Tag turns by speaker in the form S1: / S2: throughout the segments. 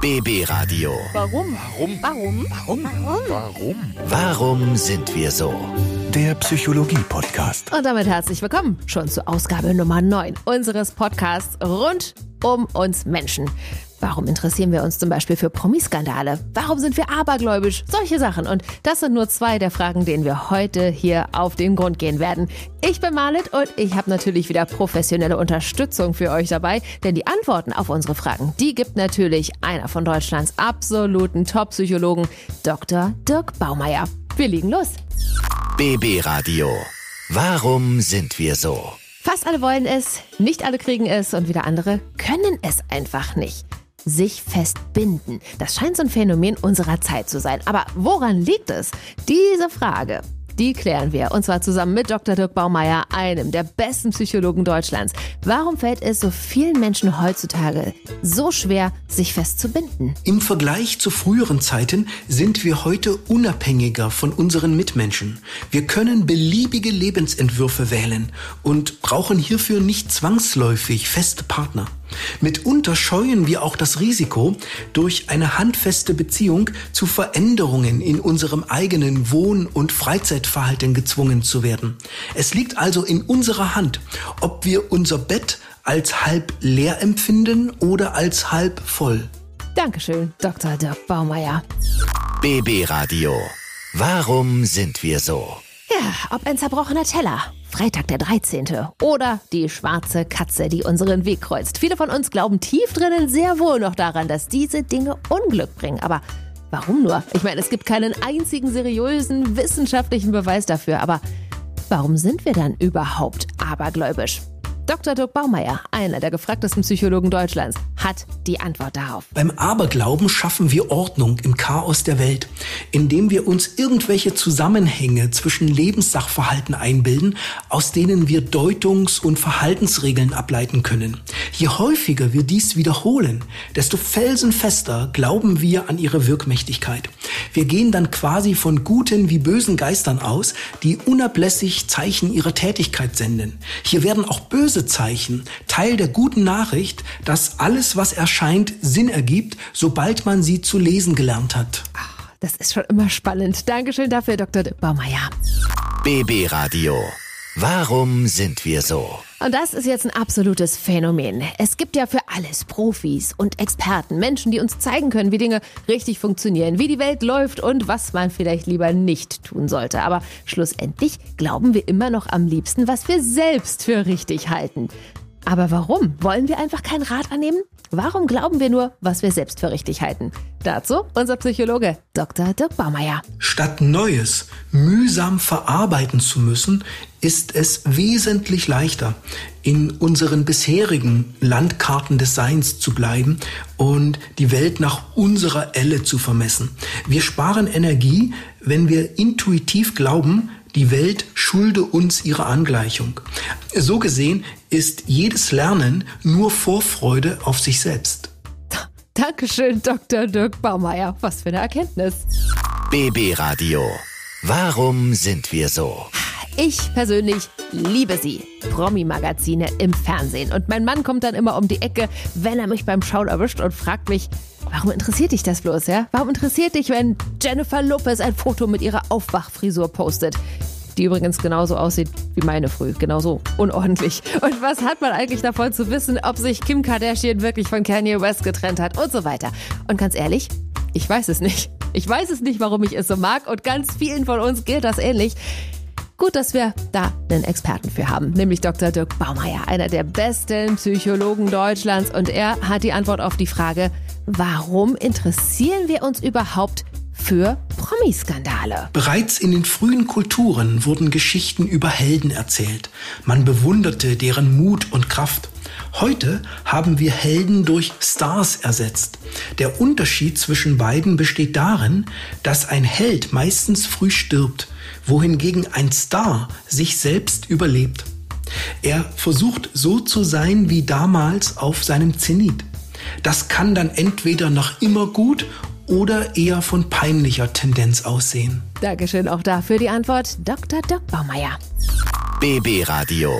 S1: BB Radio.
S2: Warum?
S3: Warum?
S2: Warum?
S3: Warum? Warum?
S1: Warum sind wir so?
S3: Der Psychologie-Podcast.
S2: Und damit herzlich willkommen schon zur Ausgabe Nummer 9 unseres Podcasts rund um uns Menschen. Warum interessieren wir uns zum Beispiel für Promiskandale? Warum sind wir abergläubisch? Solche Sachen. Und das sind nur zwei der Fragen, denen wir heute hier auf den Grund gehen werden. Ich bin Marlit und ich habe natürlich wieder professionelle Unterstützung für euch dabei, denn die Antworten auf unsere Fragen, die gibt natürlich einer von Deutschlands absoluten Top-Psychologen, Dr. Dirk Baumeier. Wir legen los.
S1: BB Radio. Warum sind wir so?
S2: Fast alle wollen es, nicht alle kriegen es und wieder andere können es einfach nicht. Sich festbinden. Das scheint so ein Phänomen unserer Zeit zu sein. Aber woran liegt es? Diese Frage, die klären wir. Und zwar zusammen mit Dr. Dirk Baumeier, einem der besten Psychologen Deutschlands. Warum fällt es so vielen Menschen heutzutage so schwer, sich festzubinden?
S4: Im Vergleich zu früheren Zeiten sind wir heute unabhängiger von unseren Mitmenschen. Wir können beliebige Lebensentwürfe wählen und brauchen hierfür nicht zwangsläufig feste Partner. Mitunter scheuen wir auch das Risiko, durch eine handfeste Beziehung zu Veränderungen in unserem eigenen Wohn- und Freizeitverhalten gezwungen zu werden. Es liegt also in unserer Hand, ob wir unser Bett als halb leer empfinden oder als halb voll.
S2: Dankeschön, Dr. Dirk Baumeier.
S1: BB Radio. Warum sind wir so?
S2: Ja, ob ein zerbrochener Teller, Freitag der 13. oder die schwarze Katze, die unseren Weg kreuzt. Viele von uns glauben tief drinnen sehr wohl noch daran, dass diese Dinge Unglück bringen. Aber warum nur? Ich meine, es gibt keinen einzigen seriösen wissenschaftlichen Beweis dafür. Aber warum sind wir dann überhaupt abergläubisch? Dr. Dirk Baumeier, einer der gefragtesten Psychologen Deutschlands, hat die Antwort darauf.
S4: Beim Aberglauben schaffen wir Ordnung im Chaos der Welt, indem wir uns irgendwelche Zusammenhänge zwischen Lebenssachverhalten einbilden, aus denen wir Deutungs- und Verhaltensregeln ableiten können. Je häufiger wir dies wiederholen, desto felsenfester glauben wir an ihre Wirkmächtigkeit. Wir gehen dann quasi von guten wie bösen Geistern aus, die unablässig Zeichen ihrer Tätigkeit senden. Hier werden auch böse Zeichen Teil der guten Nachricht, dass alles, was erscheint, Sinn ergibt, sobald man sie zu lesen gelernt hat.
S2: Das ist schon immer spannend. Dankeschön dafür, Dr. Baumeier.
S1: BB Radio. Warum sind wir so?
S2: Und das ist jetzt ein absolutes Phänomen. Es gibt ja für alles Profis und Experten, Menschen, die uns zeigen können, wie Dinge richtig funktionieren, wie die Welt läuft und was man vielleicht lieber nicht tun sollte. Aber schlussendlich glauben wir immer noch am liebsten, was wir selbst für richtig halten. Aber warum? Wollen wir einfach keinen Rat annehmen? Warum glauben wir nur, was wir selbst für richtig halten? Dazu unser Psychologe Dr. Dirk Baumeier.
S4: Statt Neues mühsam verarbeiten zu müssen, ist es wesentlich leichter, in unseren bisherigen Landkarten des Seins zu bleiben und die Welt nach unserer Elle zu vermessen. Wir sparen Energie, wenn wir intuitiv glauben, die Welt schulde uns ihre Angleichung. So gesehen ist jedes Lernen nur Vorfreude auf sich selbst.
S2: Dankeschön, Dr. Dirk Baumeier. Was für eine Erkenntnis.
S1: BB Radio. Warum sind wir so?
S2: Ich persönlich liebe sie. Promi-Magazine im Fernsehen. Und mein Mann kommt dann immer um die Ecke, wenn er mich beim Schauen erwischt und fragt mich, warum interessiert dich das bloß, ja? Warum interessiert dich, wenn Jennifer Lopez ein Foto mit ihrer Aufwachfrisur postet? Die übrigens genauso aussieht wie meine früh. Genauso unordentlich. Und was hat man eigentlich davon zu wissen, ob sich Kim Kardashian wirklich von Kanye West getrennt hat und so weiter? Und ganz ehrlich, ich weiß es nicht. Ich weiß es nicht, warum ich es so mag und ganz vielen von uns gilt das ähnlich. Gut, dass wir da einen Experten für haben, nämlich Dr. Dirk Baumeier, einer der besten Psychologen Deutschlands. Und er hat die Antwort auf die Frage, warum interessieren wir uns überhaupt für Promiskandale?
S4: Bereits in den frühen Kulturen wurden Geschichten über Helden erzählt. Man bewunderte deren Mut und Kraft. Heute haben wir Helden durch Stars ersetzt. Der Unterschied zwischen beiden besteht darin, dass ein Held meistens früh stirbt, wohingegen ein Star sich selbst überlebt. Er versucht so zu sein wie damals auf seinem Zenit. Das kann dann entweder nach immer gut oder eher von peinlicher Tendenz aussehen.
S2: Dankeschön auch dafür die Antwort, Dr. Dirk Baumeier.
S1: BB Radio.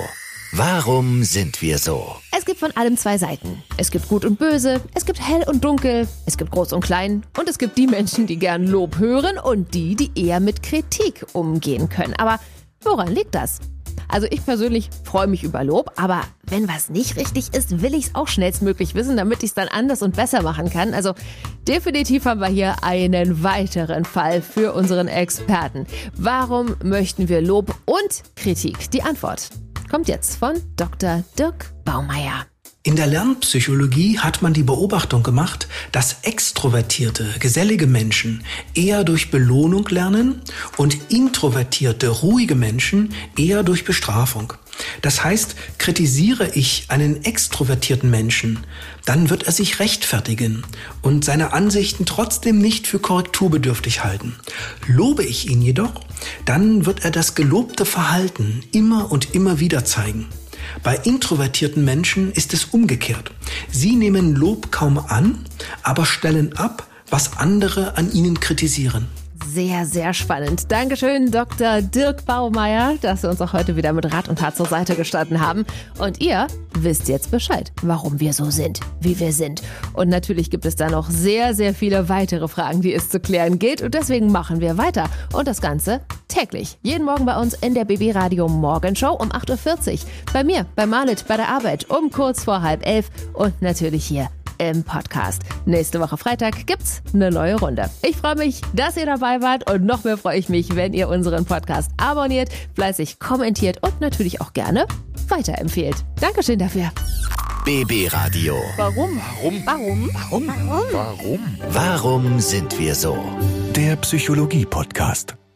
S1: Warum sind wir so?
S2: Es gibt von allem zwei Seiten. Es gibt Gut und Böse, es gibt Hell und Dunkel, es gibt Groß und Klein und es gibt die Menschen, die gern Lob hören und die, die eher mit Kritik umgehen können. Aber woran liegt das? Also ich persönlich freue mich über Lob, aber wenn was nicht richtig ist, will ich es auch schnellstmöglich wissen, damit ich es dann anders und besser machen kann. Also definitiv haben wir hier einen weiteren Fall für unseren Experten. Warum möchten wir Lob und Kritik? Die Antwort kommt jetzt von Dr. Dirk Baumeier.
S4: In der Lernpsychologie hat man die Beobachtung gemacht, dass extrovertierte, gesellige Menschen eher durch Belohnung lernen und introvertierte, ruhige Menschen eher durch Bestrafung. Das heißt, kritisiere ich einen extrovertierten Menschen, dann wird er sich rechtfertigen und seine Ansichten trotzdem nicht für korrekturbedürftig halten. Lobe ich ihn jedoch, dann wird er das gelobte Verhalten immer und immer wieder zeigen. Bei introvertierten Menschen ist es umgekehrt. Sie nehmen Lob kaum an, aber stellen ab, was andere an ihnen kritisieren.
S2: Sehr, sehr spannend. Dankeschön, Dr. Dirk Baumeier, dass Sie uns auch heute wieder mit Rat und Tat zur Seite gestanden haben. Und ihr wisst jetzt Bescheid, warum wir so sind, wie wir sind. Und natürlich gibt es da noch sehr, sehr viele weitere Fragen, die es zu klären gilt. Und deswegen machen wir weiter. Und das Ganze täglich. Jeden Morgen bei uns in der BB Radio Morgenshow um 8.40 Uhr. Bei mir, bei Marlit, bei der Arbeit um kurz vor halb elf. Und natürlich hier im Podcast. Nächste Woche Freitag gibt's eine neue Runde. Ich freue mich, dass ihr dabei wart und noch mehr freue ich mich, wenn ihr unseren Podcast abonniert, fleißig kommentiert und natürlich auch gerne weiterempfehlt. Dankeschön dafür.
S1: BB Radio.
S2: Warum?
S3: Warum?
S2: Warum?
S3: Warum? Warum?
S1: Warum sind wir so?
S3: Der Psychologie-Podcast.